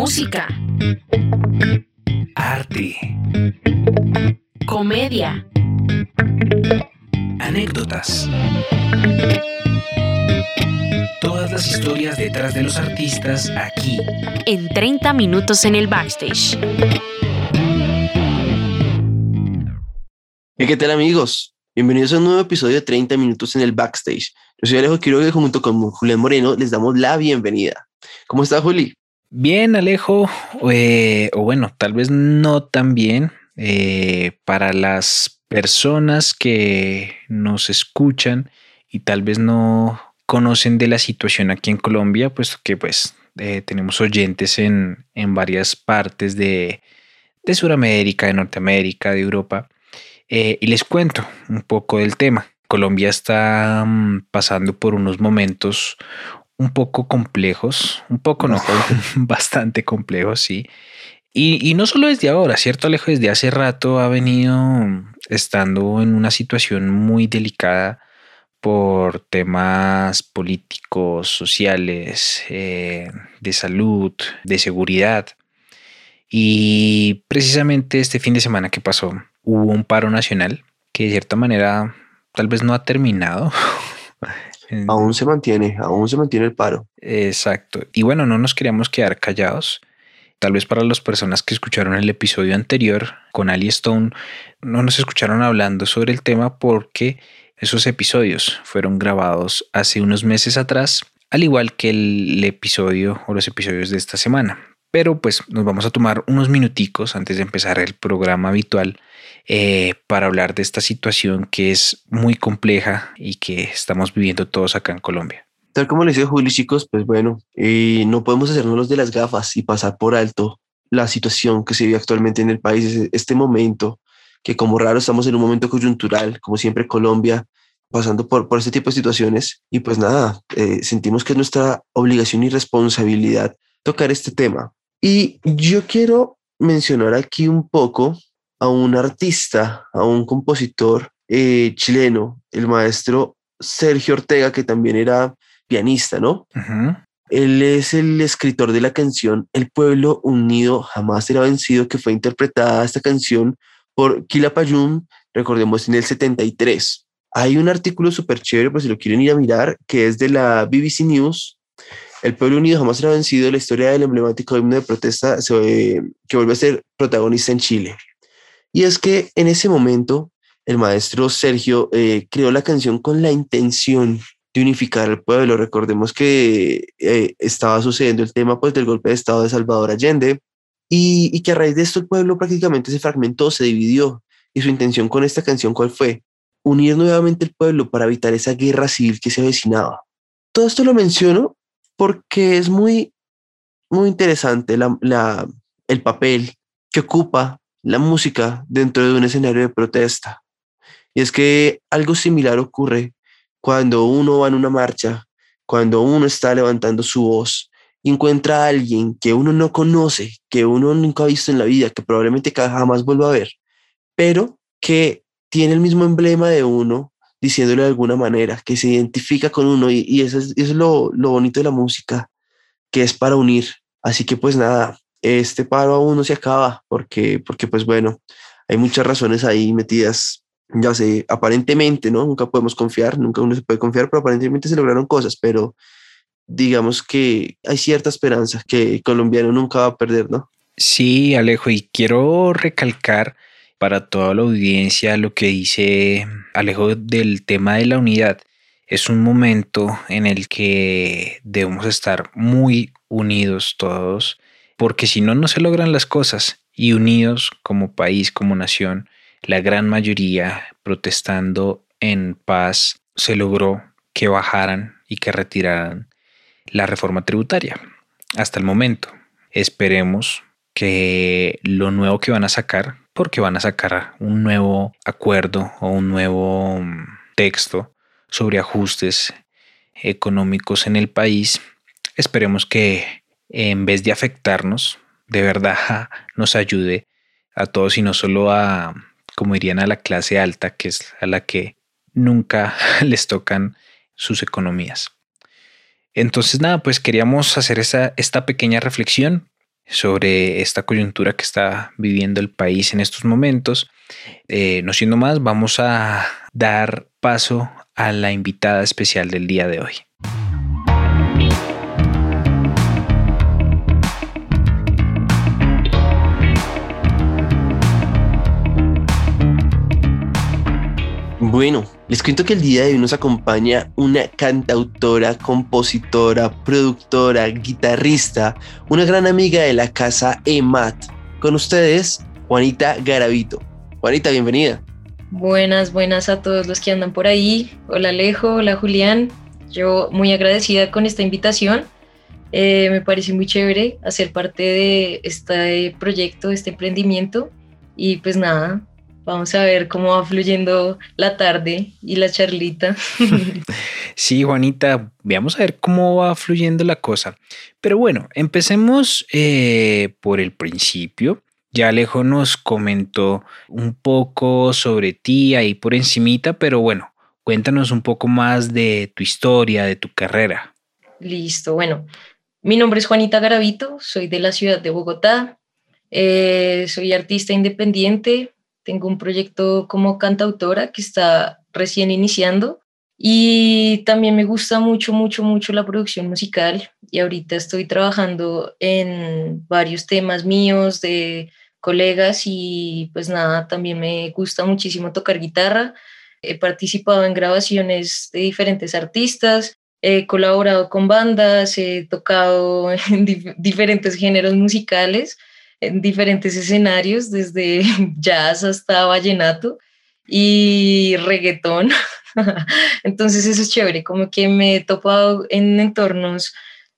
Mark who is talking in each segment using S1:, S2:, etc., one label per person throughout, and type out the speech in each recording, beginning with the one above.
S1: Música.
S2: Arte.
S1: Comedia.
S2: Anécdotas. Todas las historias detrás de los artistas aquí.
S1: En 30 minutos en el backstage.
S3: ¿Qué tal amigos? Bienvenidos a un nuevo episodio de 30 minutos en el backstage. Yo soy Alejo Quiroga y junto con Julián Moreno les damos la bienvenida. ¿Cómo está Juli?
S4: Bien, Alejo, eh, o bueno, tal vez no tan bien. Eh, para las personas que nos escuchan y tal vez no conocen de la situación aquí en Colombia, puesto que pues eh, tenemos oyentes en, en varias partes de, de Sudamérica, de Norteamérica, de Europa. y les cuento un poco del tema. Colombia está mm, pasando por unos momentos un poco complejos, un poco no, bastante complejos, sí. Y, no solo desde ahora, ¿cierto, Alejo? Desde hace rato ha venido estando en una situación muy delicada por temas políticos, sociales, eh, de salud, de seguridad. Y precisamente este fin de semana que pasó, hubo un paro nacional que de cierta manera tal vez no ha terminado,
S3: Aún se mantiene, aún se mantiene el paro.
S4: Exacto. Y bueno, no nos queríamos quedar callados. Tal vez para las personas que escucharon el episodio anterior con Ali Stone, no nos escucharon hablando sobre el tema porque esos episodios fueron grabados hace unos meses atrás, al igual que el episodio o los episodios de esta semana. Pero pues nos vamos a tomar unos minuticos antes de empezar el programa habitual eh, para hablar de esta situación que es muy compleja y que estamos viviendo todos acá en Colombia.
S3: Tal como les decía Juli, chicos, pues bueno, eh, no podemos hacernos los de las gafas y pasar por alto la situación que se vive actualmente en el país, este momento, que como raro estamos en un momento coyuntural, como siempre Colombia, pasando por, por este tipo de situaciones. Y pues nada, eh, sentimos que es nuestra obligación y responsabilidad tocar este tema. Y yo quiero mencionar aquí un poco a un artista, a un compositor eh, chileno, el maestro Sergio Ortega, que también era pianista, ¿no? Él es el escritor de la canción El pueblo unido jamás será vencido, que fue interpretada esta canción por Quilapayún, recordemos, en el 73. Hay un artículo súper chévere, pues si lo quieren ir a mirar, que es de la BBC News, el pueblo unido jamás será vencido, la historia del emblemático himno de protesta que vuelve a ser protagonista en Chile. Y es que en ese momento el maestro Sergio eh, creó la canción con la intención de unificar al pueblo. Recordemos que eh, estaba sucediendo el tema pues, del golpe de Estado de Salvador Allende y, y, que a raíz de esto el pueblo prácticamente se fragmentó, se dividió. Y su intención con esta canción, ¿cuál fue? Unir nuevamente el pueblo para evitar esa guerra civil que se avecinaba. Todo esto lo menciono porque es muy, muy interesante la, el papel que ocupa la música dentro de un escenario de protesta. Y es que algo similar ocurre cuando uno va en una marcha, cuando uno está levantando su voz y encuentra a alguien que uno no conoce, que uno nunca ha visto en la vida, que probablemente jamás vuelva a ver, pero que tiene el mismo emblema de uno diciéndole de alguna manera, que se identifica con uno y, eso es, lo, bonito de la música, que es para unir. Así que pues nada, este paro aún no se acaba porque, porque pues bueno, hay muchas razones ahí metidas, ya sé, aparentemente, ¿no? Nunca podemos confiar, nunca uno se puede confiar, pero aparentemente se lograron cosas, pero digamos que hay cierta esperanza que el colombiano nunca va a perder, ¿no?
S4: Sí, Alejo, y quiero recalcar para toda la audiencia lo que dice Alejo del tema de la unidad. Es un momento en el que debemos estar muy unidos todos, porque si no, no se logran las cosas. Y unidos como país, como nación, la gran mayoría protestando en paz, se logró que bajaran y que retiraran la reforma tributaria. Hasta el momento. Esperemos que lo nuevo que van a sacar porque van a sacar un nuevo acuerdo o un nuevo mm, texto sobre ajustes económicos en el país. Esperemos que en vez de afectarnos, de verdad nos ayude a todos y no solo a, como dirían, a la clase alta, que es a la que nunca les tocan sus economías. Entonces, nada, pues queríamos hacer esa, esta pequeña reflexión sobre esta coyuntura que está viviendo el país en estos momentos. Eh, no siendo más, vamos a dar paso a la invitada especial del día de hoy.
S3: Bueno, les cuento que el día de hoy nos acompaña una cantautora, compositora, productora, guitarrista, una gran amiga de la casa EMAT. Con ustedes, Juanita Garavito. Juanita, bienvenida.
S5: Buenas, buenas a todos los que andan por ahí. Hola Alejo, hola Julián. Yo muy agradecida con esta invitación. Eh, me parece muy chévere hacer parte de este proyecto, este emprendimiento. Y pues nada, Vamos a ver cómo va fluyendo la tarde y la charlita.
S4: Sí, Juanita, veamos a ver cómo va fluyendo la cosa. Pero bueno, empecemos eh, por el principio. Ya Alejo nos comentó un poco sobre ti ahí por encimita, pero bueno, cuéntanos un poco más de tu historia, de tu carrera.
S5: Listo, bueno, mi nombre es Juanita Garavito, soy de la ciudad de Bogotá, eh, soy artista independiente, tengo un proyecto como cantautora que está recién iniciando y también me gusta mucho, mucho, mucho la producción musical y ahorita estoy trabajando en varios temas míos de colegas y pues nada, también me gusta muchísimo tocar guitarra. He participado en grabaciones de diferentes artistas, he colaborado con bandas, he tocado en diferentes géneros musicales en diferentes escenarios, desde jazz hasta vallenato y reggaetón. Entonces eso es chévere, como que me he topado en entornos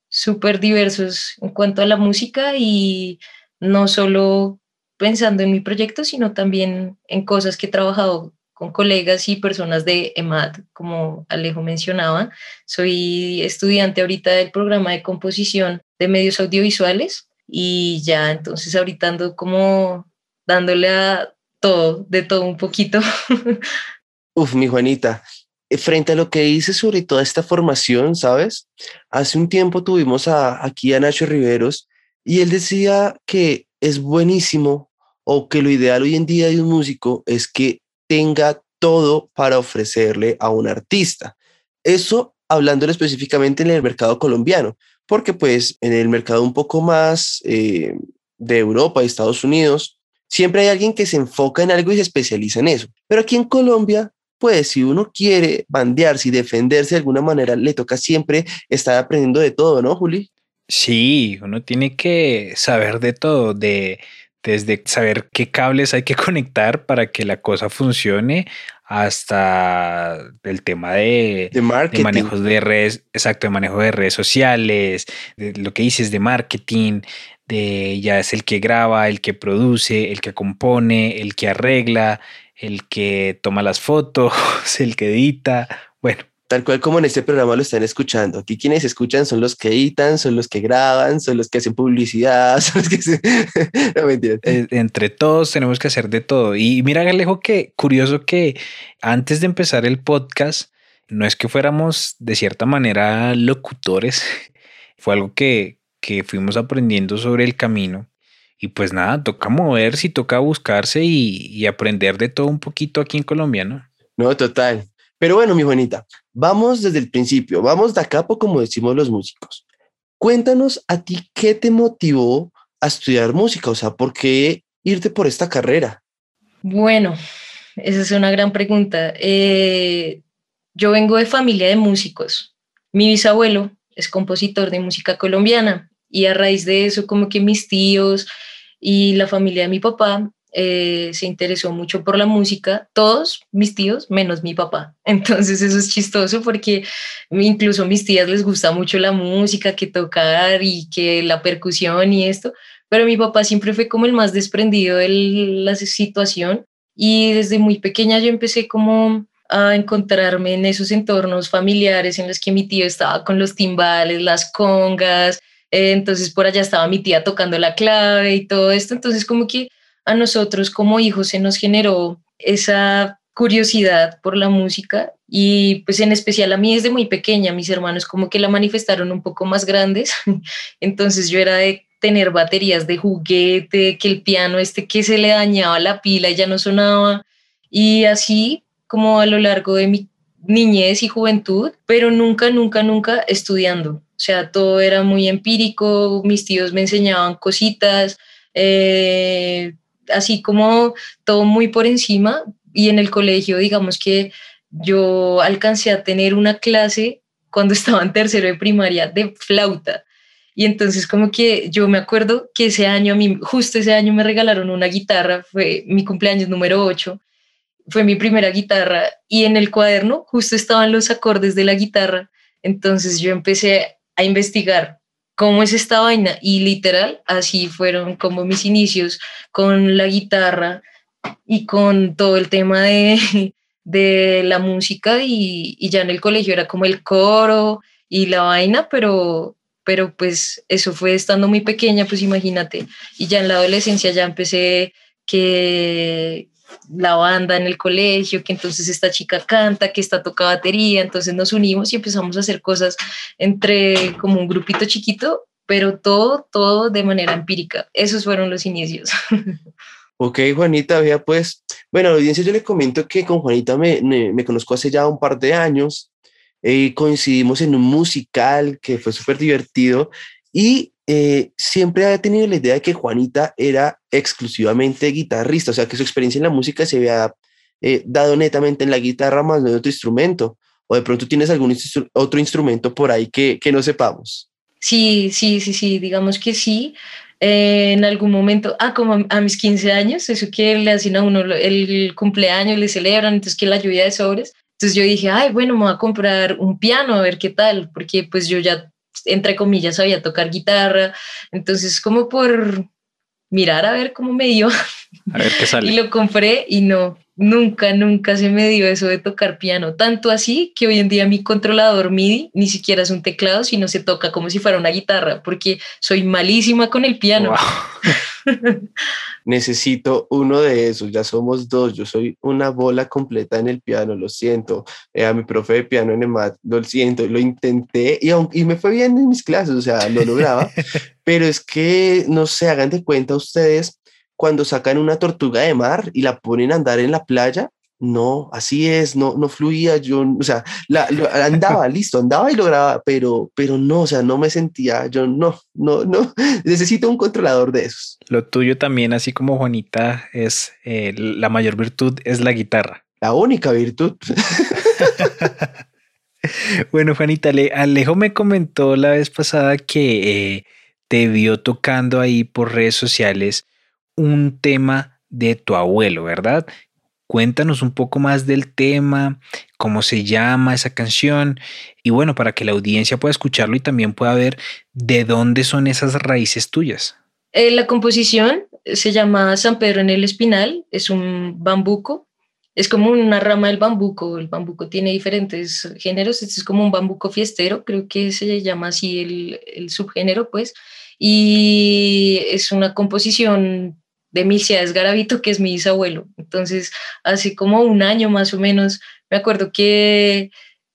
S5: súper diversos en cuanto a la música y no solo pensando en mi proyecto, sino también en cosas que he trabajado con colegas y personas de EMAD, como Alejo mencionaba. Soy estudiante ahorita del programa de composición de medios audiovisuales y ya, entonces ahorita ando como dándole a todo, de todo un poquito.
S3: Uf, mi Juanita, eh, frente a lo que dices sobre toda esta formación, ¿sabes? Hace un tiempo tuvimos a, aquí a Nacho Riveros y él decía que es buenísimo o que lo ideal hoy en día de un músico es que tenga todo para ofrecerle a un artista. Eso hablándole específicamente en el mercado colombiano, porque pues en el mercado un poco más eh, de Europa y Estados Unidos, siempre hay alguien que se enfoca en algo y se especializa en eso. Pero aquí en Colombia, pues si uno quiere bandearse y defenderse de alguna manera, le toca siempre estar aprendiendo de todo, ¿no, Juli?
S4: Sí, uno tiene que saber de todo, de desde saber qué cables hay que conectar para que la cosa funcione hasta el tema de,
S3: de, marketing.
S4: manejos de redes, exacto, de manejo de redes sociales, de lo que dices de marketing, de ya es el que graba, el que produce, el que compone, el que arregla, el que toma las fotos, el que edita, bueno,
S3: tal cual como en este programa lo están escuchando. Aquí quienes escuchan son los que editan, son los que graban, son los que hacen publicidad, son los que no.
S4: Eh, entre todos tenemos que hacer de todo. Y mira, Galejo, que curioso que antes de empezar el podcast, no es que fuéramos de cierta manera locutores, fue algo que, que fuimos aprendiendo sobre el camino. Y pues nada, toca moverse y toca buscarse y, y aprender de todo un poquito aquí en Colombia, ¿no?
S3: No, total. Pero bueno, mi Juanita, vamos desde el principio, vamos de acá, como decimos los músicos. Cuéntanos a ti qué te motivó a estudiar música, o sea, ¿por qué irte por esta carrera?
S5: Bueno, esa es una gran pregunta. Eh, yo vengo de familia de músicos. Mi bisabuelo es compositor de música colombiana y a raíz de eso como que mis tíos y la familia de mi papá eh, se interesó mucho por la música, todos mis tíos, menos mi papá. Entonces eso es chistoso porque incluso a mis tías les gusta mucho la música, que tocar y que la percusión y esto, pero mi papá siempre fue como el más desprendido de la situación y desde muy pequeña yo empecé como a encontrarme en esos entornos familiares en los que mi tío estaba con los timbales, las congas, eh, entonces por allá estaba mi tía tocando la clave y todo esto, entonces como que a nosotros como hijos se nos generó esa curiosidad por la música y pues en especial a mí desde muy pequeña, mis hermanos como que la manifestaron un poco más grandes, entonces yo era de tener baterías de juguete, que el piano este que se le dañaba la pila y ya no sonaba. Y así como a lo largo de mi niñez y juventud, pero nunca, nunca, nunca estudiando. O sea, todo era muy empírico, mis tíos me enseñaban cositas, eh, así como todo muy por encima. Y en el colegio, digamos que yo alcancé a tener una clase cuando estaba en tercero de primaria de flauta. Y entonces como que yo me acuerdo que ese año, a mí, justo ese año me regalaron una guitarra, fue mi cumpleaños número 8, fue mi primera guitarra y en el cuaderno justo estaban los acordes de la guitarra. Entonces yo empecé a investigar cómo es esta vaina y literal así fueron como mis inicios con la guitarra y con todo el tema de, de la música y, y, ya en el colegio era como el coro y la vaina, pero, pero pues eso fue estando muy pequeña, pues imagínate. Y ya en la adolescencia ya empecé que la banda en el colegio, que entonces esta chica canta, que esta toca batería, entonces nos unimos y empezamos a hacer cosas entre como un grupito chiquito, pero todo, todo de manera empírica. Esos fueron los inicios.
S3: Ok, Juanita, vea pues, bueno, audiencia yo le comento que con Juanita me, me, conozco hace ya un par de años, eh, coincidimos en un musical que fue súper divertido y eh, siempre ha tenido la idea de que Juanita era exclusivamente guitarrista, o sea, que su experiencia en la música se había eh, dado netamente en la guitarra más no en otro instrumento, o de pronto tienes algún otro instrumento por ahí que, que no sepamos.
S5: Sí, sí, sí, sí, digamos que sí. Eh, en algún momento, ah, como a, mis 15 años, eso que le hacen a uno el cumpleaños, le celebran, entonces que la lluvia de sobres. Entonces yo dije, ay, bueno, me voy a comprar un piano a ver qué tal, porque pues yo ya, entre comillas, sabía tocar guitarra. Entonces, como por mirar a ver cómo me dio.
S4: A ver qué sale.
S5: y lo compré y no, Nunca, nunca se me dio eso de tocar piano. Tanto así que hoy en día mi controlador MIDI ni siquiera es un teclado, sino se toca como si fuera una guitarra, porque soy malísima con el piano.
S3: Necesito uno de esos, ya somos dos. Yo soy una bola completa en el piano, lo siento. Eh, a mi profe de piano en el MAT, lo siento, lo intenté y, y me fue bien en mis clases, o sea, lo lograba. pero es que, no sé, hagan de cuenta ustedes cuando sacan una tortuga de mar y la ponen a andar en la playa, no, así es, no, no fluía, yo, o sea, la, andaba, listo, andaba y lograba, pero, pero no, o sea, no me sentía, yo no, no, no, necesito un controlador de esos.
S4: Lo tuyo también, así como Juanita, es eh, la mayor virtud es la guitarra.
S3: La única virtud.
S4: bueno, Juanita, Alejo me comentó la vez pasada que eh, te vio tocando ahí por redes sociales un tema de tu abuelo, ¿verdad? Cuéntanos un poco más del tema, cómo se llama esa canción y bueno, para que la audiencia pueda escucharlo y también pueda ver de dónde son esas raíces tuyas.
S5: Eh, la composición se llama San Pedro en el Espinal, es un bambuco, es como una rama del bambuco, el bambuco tiene diferentes géneros, este es como un bambuco fiestero, creo que se llama así el subgénero, pues, y es una composición de Milciades Garavito, que es mi bisabuelo. Entonces, hace como un año más o menos, me acuerdo que,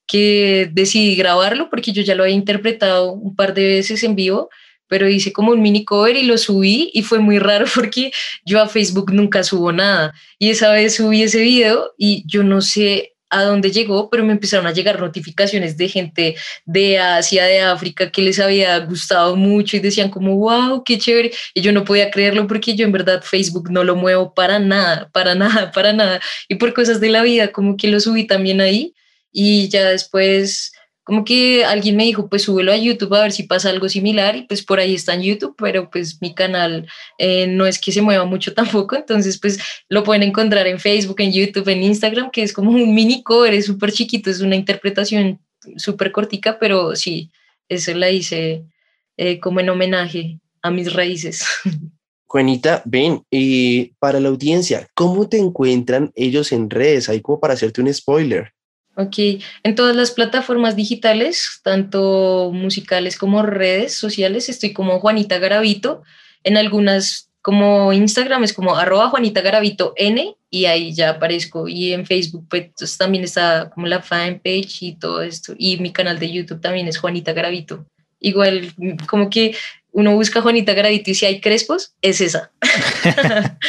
S5: que decidí grabarlo porque yo ya lo había interpretado un par de veces en vivo, pero hice como un mini cover y lo subí y fue muy raro porque yo a Facebook nunca subo nada. Y esa vez subí ese video y yo no sé a dónde llegó, pero me empezaron a llegar notificaciones de gente de Asia, de África, que les había gustado mucho y decían como, wow, qué chévere. Y yo no podía creerlo porque yo en verdad Facebook no lo muevo para nada, para nada, para nada. Y por cosas de la vida, como que lo subí también ahí y ya después como que alguien me dijo, pues súbelo a YouTube a ver si pasa algo similar y pues por ahí está en YouTube, pero pues mi canal eh, no es que se mueva mucho tampoco, entonces pues lo pueden encontrar en Facebook, en YouTube, en Instagram, que es como un mini cover, es súper chiquito, es una interpretación súper cortica, pero sí, eso la hice eh, como en homenaje a mis raíces.
S3: Juanita, ven, y para la audiencia, ¿cómo te encuentran ellos en redes? Ahí como para hacerte un spoiler.
S5: Ok, en todas las plataformas digitales, tanto musicales como redes sociales, estoy como Juanita Garavito. En algunas como Instagram es como arroba Juanita Garavito N y ahí ya aparezco. Y en Facebook pues, también está como la fanpage y todo esto. Y mi canal de YouTube también es Juanita Garavito. Igual, como que uno busca Juanita Garavito y si hay crespos, es esa.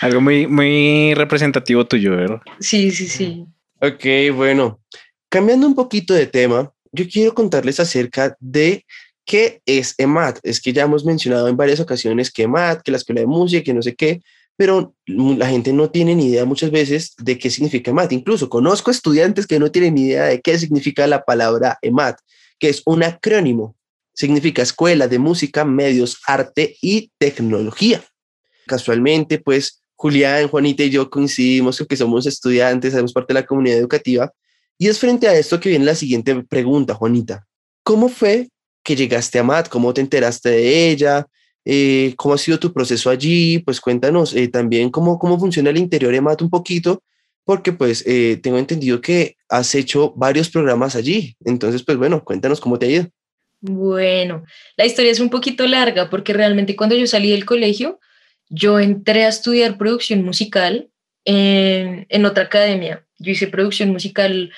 S4: Algo muy, muy representativo tuyo, ¿verdad?
S5: Sí, sí, sí.
S3: Ok, bueno, cambiando un poquito de tema, yo quiero contarles acerca de qué es EMAT. Es que ya hemos mencionado en varias ocasiones que EMAT, que la escuela de música, que no sé qué, pero la gente no tiene ni idea muchas veces de qué significa EMAT. Incluso conozco estudiantes que no tienen ni idea de qué significa la palabra EMAT, que es un acrónimo. Significa Escuela de Música, Medios, Arte y Tecnología. Casualmente, pues Julián, Juanita y yo coincidimos que somos estudiantes, somos parte de la comunidad educativa. Y es frente a esto que viene la siguiente pregunta, Juanita. ¿Cómo fue que llegaste a MAT? ¿Cómo te enteraste de ella? Eh, ¿Cómo ha sido tu proceso allí? Pues cuéntanos eh, también cómo, cómo funciona el interior de MAT un poquito, porque pues eh, tengo entendido que has hecho varios programas allí. Entonces, pues bueno, cuéntanos cómo te ha ido.
S5: Bueno, la historia es un poquito larga porque realmente cuando yo salí del colegio, yo entré a estudiar producción musical en, otra academia. Yo hice producción musical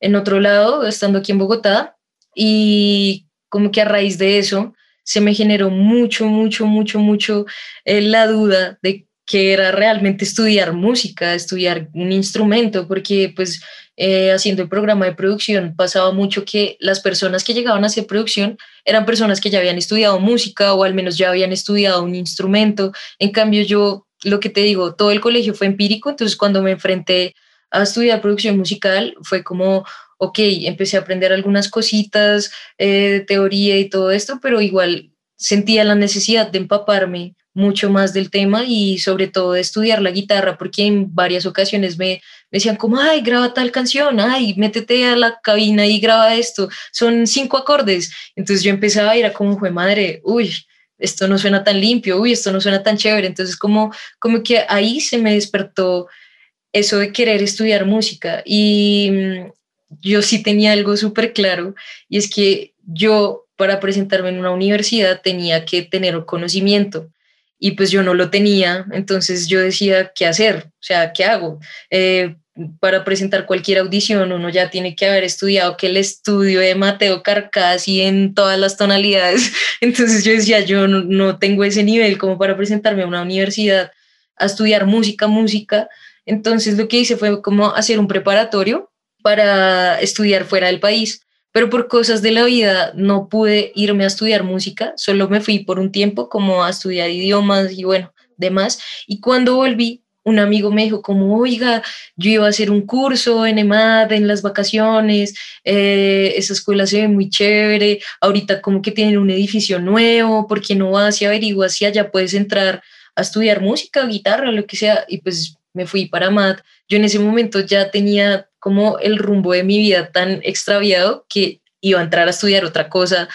S5: en otro lado, estando aquí en Bogotá, y como que a raíz de eso se me generó mucho, mucho, mucho, mucho eh, la duda de que era realmente estudiar música, estudiar un instrumento, porque pues eh, haciendo el programa de producción pasaba mucho que las personas que llegaban a hacer producción eran personas que ya habían estudiado música o al menos ya habían estudiado un instrumento. En cambio yo, lo que te digo, todo el colegio fue empírico, entonces cuando me enfrenté a estudiar producción musical fue como, ok, empecé a aprender algunas cositas eh, teoría y todo esto, pero igual sentía la necesidad de empaparme mucho más del tema y sobre todo de estudiar la guitarra, porque en varias ocasiones me, decían como, ay, graba tal canción, ay, métete a la cabina y graba esto, son cinco acordes. Entonces yo empezaba a ir a como, fue madre, uy, esto no suena tan limpio, uy, esto no suena tan chévere. Entonces como, como que ahí se me despertó eso de querer estudiar música y mm, yo sí tenía algo súper claro y es que yo para presentarme en una universidad tenía que tener conocimiento y pues yo no lo tenía, entonces yo decía, ¿qué hacer? O sea, ¿qué hago? Eh, para presentar cualquier audición uno ya tiene que haber estudiado que el estudio de Mateo Carcassi en todas las tonalidades, entonces yo decía, yo no, no tengo ese nivel como para presentarme a una universidad a estudiar música, música, entonces lo que hice fue como hacer un preparatorio para estudiar fuera del país, pero por cosas de la vida no pude irme a estudiar música, solo me fui por un tiempo como a estudiar idiomas y bueno, demás. Y cuando volví, un amigo me dijo como, oiga, yo iba a hacer un curso en EMAD en las vacaciones, eh, esa escuela se ve muy chévere, ahorita como que tienen un edificio nuevo, ¿por qué no vas y averiguas si allá puedes entrar a estudiar música, guitarra, lo que sea? Y pues me fui para MAD. Yo en ese momento ya tenía como el rumbo de mi vida tan extraviado que iba a entrar a estudiar otra cosa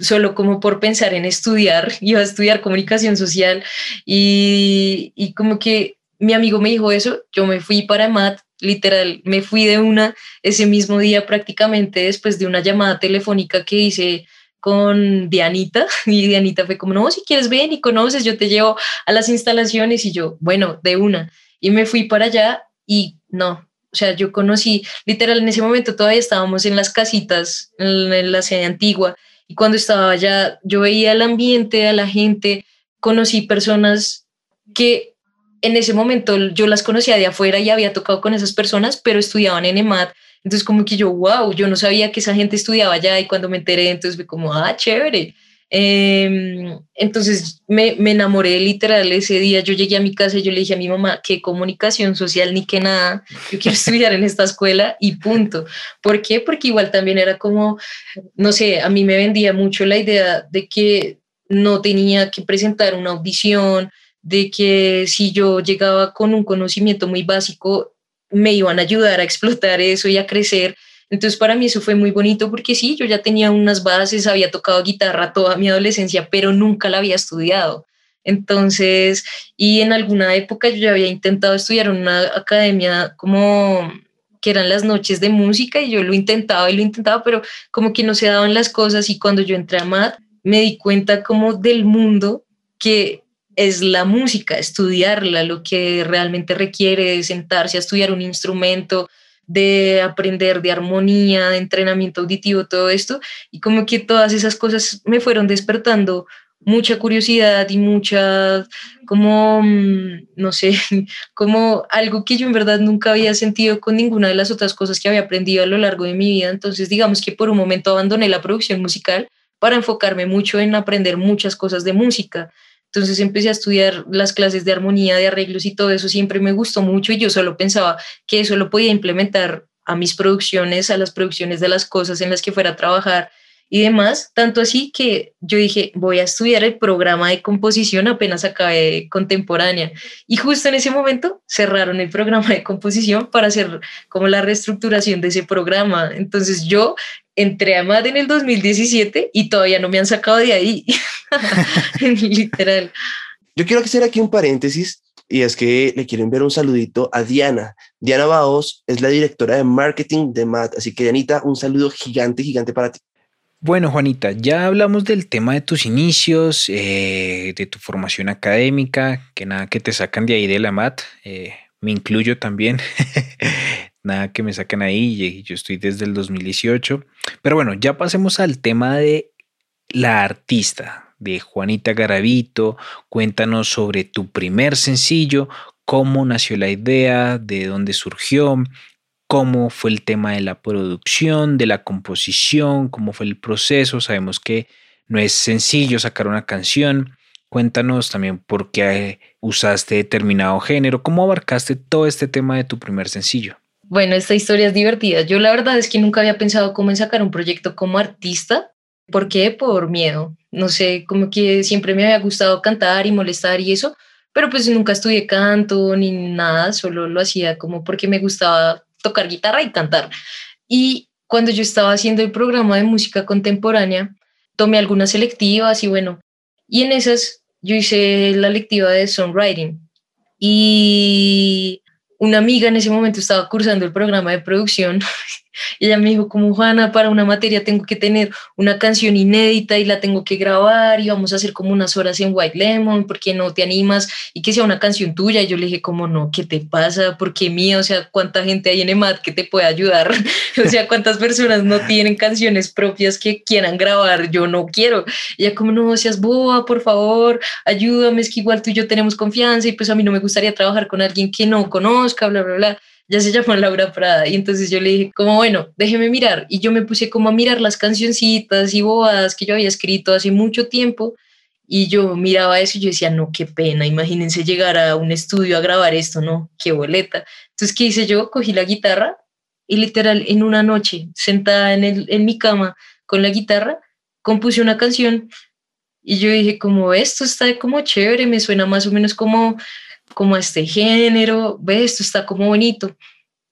S5: solo como por pensar en estudiar, iba a estudiar comunicación social y, y como que mi amigo me dijo eso, yo me fui para MAT, literal, me fui de una ese mismo día prácticamente después de una llamada telefónica que hice con Dianita y Dianita fue como, no, si quieres ven y conoces, yo te llevo a las instalaciones y yo, bueno, de una y me fui para allá y no, o sea, yo conocí, literal, en ese momento todavía estábamos en las casitas, en, la sede antigua, y cuando estaba allá, yo veía el ambiente, a la gente, conocí personas que en ese momento yo las conocía de afuera y había tocado con esas personas, pero estudiaban en EMAT. Entonces como que yo, wow, yo no sabía que esa gente estudiaba allá y cuando me enteré, entonces fue como, ah, chévere. Em, entonces me, me, enamoré literal ese día. Yo llegué a mi casa y yo le dije a mi mamá que comunicación social ni que nada. Yo quiero estudiar en esta escuela y punto. ¿Por qué? Porque igual también era como, no sé, a mí me vendía mucho la idea de que no tenía que presentar una audición, de que si yo llegaba con un conocimiento muy básico, me iban a ayudar a explotar eso y a crecer. Entonces para mí eso fue muy bonito porque sí, yo ya tenía unas bases, había tocado guitarra toda mi adolescencia, pero nunca la había estudiado. Entonces, y en alguna época yo ya había intentado estudiar en una academia como que eran las noches de música y yo lo intentaba y lo intentaba, pero como que no se daban las cosas y cuando yo entré a MAD me di cuenta como del mundo que es la música, estudiarla, lo que realmente requiere sentarse a estudiar un instrumento, de aprender de armonía, de entrenamiento auditivo, todo esto, y como que todas esas cosas me fueron despertando mucha curiosidad y mucha, como, mm, no sé, como algo que yo en verdad nunca había sentido con ninguna de las otras cosas que había aprendido a lo largo de mi vida. Entonces, digamos que por un momento abandoné la producción musical para enfocarme mucho en aprender muchas cosas de música. Entonces empecé a estudiar las clases de armonía, de arreglos y todo eso siempre me gustó mucho y yo solo pensaba que eso lo podía implementar a mis producciones, a las producciones de las cosas en las que fuera a trabajar y demás, tanto así que yo dije, voy a estudiar el programa de composición apenas acabé contemporánea. Y justo en ese momento cerraron el programa de composición para hacer como la reestructuración de ese programa. Entonces yo entré a MAD en el 2017 y todavía no me han sacado de ahí, literal.
S3: Yo quiero hacer aquí un paréntesis y es que le quiero enviar un saludito a Diana. Diana Baos es la directora de marketing de MAD, así que Dianita, un saludo gigante, gigante para ti.
S4: Bueno, Juanita, ya hablamos del tema de tus inicios, eh, de tu formación académica, que nada que te sacan de ahí de la MAT, eh, me incluyo también, nada que me sacan ahí, yo estoy desde el 2018, pero bueno, ya pasemos al tema de la artista, de Juanita Garavito, cuéntanos sobre tu primer sencillo, cómo nació la idea, de dónde surgió, cómo fue el tema de la producción, de la composición, cómo fue el proceso. Sabemos que no es sencillo sacar una canción. Cuéntanos también por qué usaste determinado género, cómo abarcaste todo este tema de tu primer sencillo.
S5: Bueno, esta historia es divertida. Yo la verdad es que nunca había pensado cómo en sacar un proyecto como artista. ¿Por qué? Por miedo. No sé, como que siempre me había gustado cantar y molestar y eso, pero pues nunca estudié canto ni nada, solo lo hacía como porque me gustaba tocar guitarra y cantar. Y cuando yo estaba haciendo el programa de música contemporánea, tomé algunas selectivas y bueno, y en esas yo hice la lectiva de songwriting. Y una amiga en ese momento estaba cursando el programa de producción y ella me dijo como Juana, para una materia tengo que tener una canción inédita y la tengo que grabar y vamos a hacer como unas horas en White Lemon, porque no te animas? Y que sea una canción tuya. Y yo le dije como no, ¿qué te pasa? porque qué O sea, ¿cuánta gente hay en EMAT que te puede ayudar? o sea, ¿cuántas personas no tienen canciones propias que quieran grabar? Yo no quiero. Y ella como no seas boa, por favor, ayúdame, es que igual tú y yo tenemos confianza y pues a mí no me gustaría trabajar con alguien que no conozca, bla, bla, bla ya se llama Laura Prada. Y entonces yo le dije, como bueno, déjeme mirar. Y yo me puse como a mirar las cancioncitas y bobadas que yo había escrito hace mucho tiempo. Y yo miraba eso y yo decía, no, qué pena, imagínense llegar a un estudio a grabar esto, no, qué boleta. Entonces, ¿qué hice yo? Cogí la guitarra y literal en una noche, sentada en, el, en mi cama con la guitarra, compuse una canción y yo dije, como esto está como chévere, me suena más o menos como como este género, ve, esto está como bonito.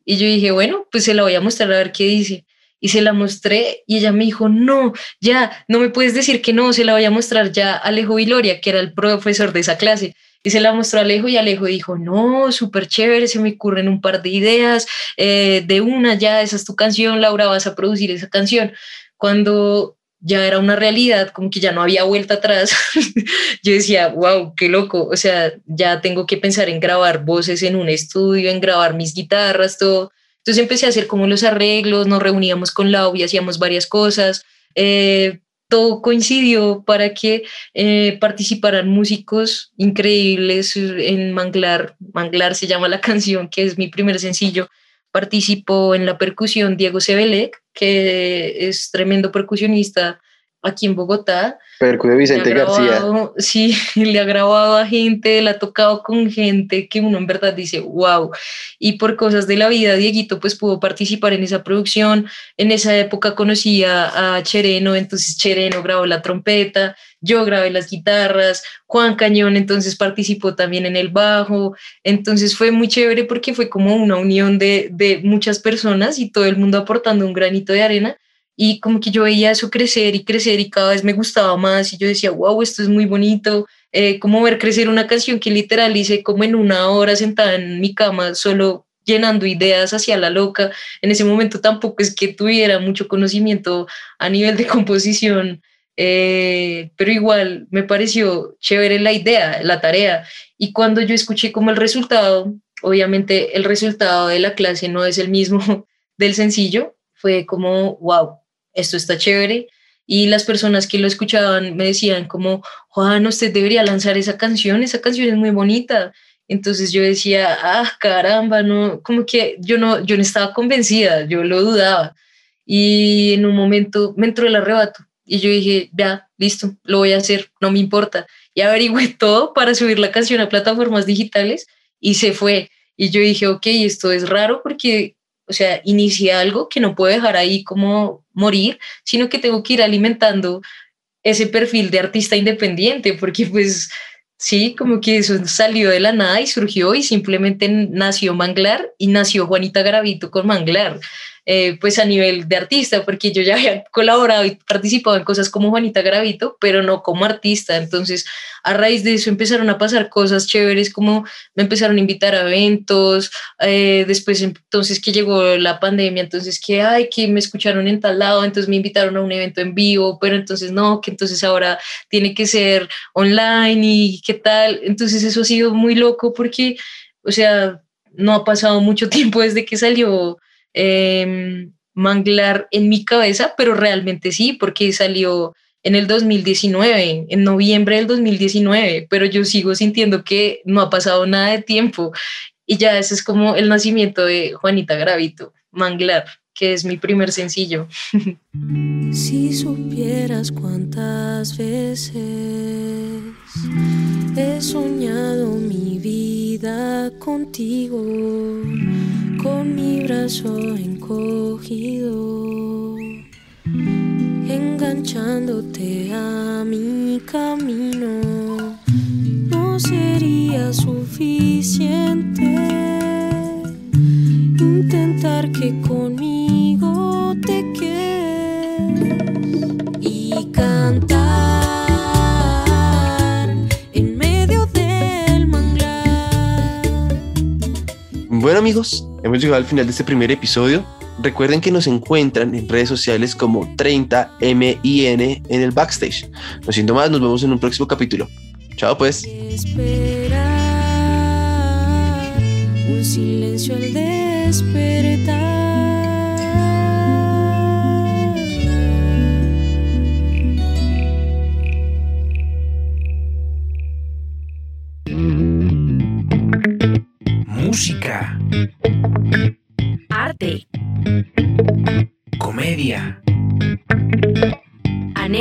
S5: Y yo dije, bueno, pues se la voy a mostrar a ver qué dice. Y se la mostré y ella me dijo, no, ya, no me puedes decir que no, se la voy a mostrar ya a Alejo Viloria, que era el profesor de esa clase. Y se la mostró a Alejo y Alejo dijo, no, súper chévere, se me ocurren un par de ideas, eh, de una ya, esa es tu canción, Laura, vas a producir esa canción. Cuando ya era una realidad, como que ya no había vuelta atrás. yo decía, wow, qué loco, o sea, ya tengo que pensar en grabar voces en un estudio, en grabar mis guitarras, todo. Entonces empecé a hacer como los arreglos, nos reuníamos con Lau y hacíamos varias cosas. Eh, todo coincidió para que eh, participaran músicos increíbles en Manglar. Manglar se llama la canción, que es mi primer sencillo. Participó en la percusión Diego Sebelec, que es tremendo percusionista aquí en Bogotá.
S3: Percu de Vicente García.
S5: Sí, le ha grabado a gente, le ha tocado con gente que uno en verdad dice, wow. Y por cosas de la vida, Dieguito pues pudo participar en esa producción. En esa época conocía a Chereno, entonces Chereno grabó la trompeta, yo grabé las guitarras, Juan Cañón entonces participó también en el bajo. Entonces fue muy chévere porque fue como una unión de, de muchas personas y todo el mundo aportando un granito de arena y como que yo veía eso crecer y crecer y cada vez me gustaba más y yo decía, wow, esto es muy bonito, eh, como ver crecer una canción que literal hice como en una hora sentada en mi cama, solo llenando ideas hacia la loca. En ese momento tampoco es que tuviera mucho conocimiento a nivel de composición, eh, pero igual me pareció chévere la idea, la tarea. Y cuando yo escuché como el resultado, obviamente el resultado de la clase no es el mismo del sencillo, fue como, wow, esto está chévere. y las personas que lo escuchaban me decían como, Juan, usted debería lanzar esa canción, esa canción es muy bonita. Entonces yo decía, ah, caramba, no, como que yo no, yo no estaba convencida, yo lo dudaba. Y en un momento me entró el arrebato y yo dije, ya, listo, lo voy a hacer, no me importa. Y averigüé todo para subir la canción a plataformas digitales y se fue. Y yo dije, ok, esto es raro porque, o sea, inicié algo que no puedo dejar ahí como morir, sino que tengo que ir alimentando ese perfil de artista independiente, porque pues sí, como que eso salió de la nada y surgió y simplemente nació Manglar y nació Juanita Garavito con Manglar. Eh, pues a nivel de artista, porque yo ya había colaborado y participado en cosas como Juanita Gravito, pero no como artista. Entonces, a raíz de eso empezaron a pasar cosas chéveres, como me empezaron a invitar a eventos, eh, después entonces que llegó la pandemia, entonces que, ay, que me escucharon en tal lado, entonces me invitaron a un evento en vivo, pero entonces no, que entonces ahora tiene que ser online y qué tal. Entonces eso ha sido muy loco porque, o sea, no ha pasado mucho tiempo desde que salió Em, manglar en mi cabeza, pero realmente sí, porque salió en el 2019, en noviembre del 2019, pero yo sigo sintiendo que no ha pasado nada de tiempo. Y ya ese es como el nacimiento de Juanita Gravito, Manglar, que es mi primer sencillo.
S6: Si supieras cuántas veces he soñado mi vida contigo con mi brazo encogido, enganchándote a mi camino, no sería suficiente intentar que conmigo te quedes y cantar
S3: Bueno amigos, Hemos llegado al final de este primer episodio. Recuerden que nos encuentran en redes sociales como 30MIN en el backstage. No siento más, nos vemos en un próximo capítulo. Chao pues.
S6: un silencio al despertar.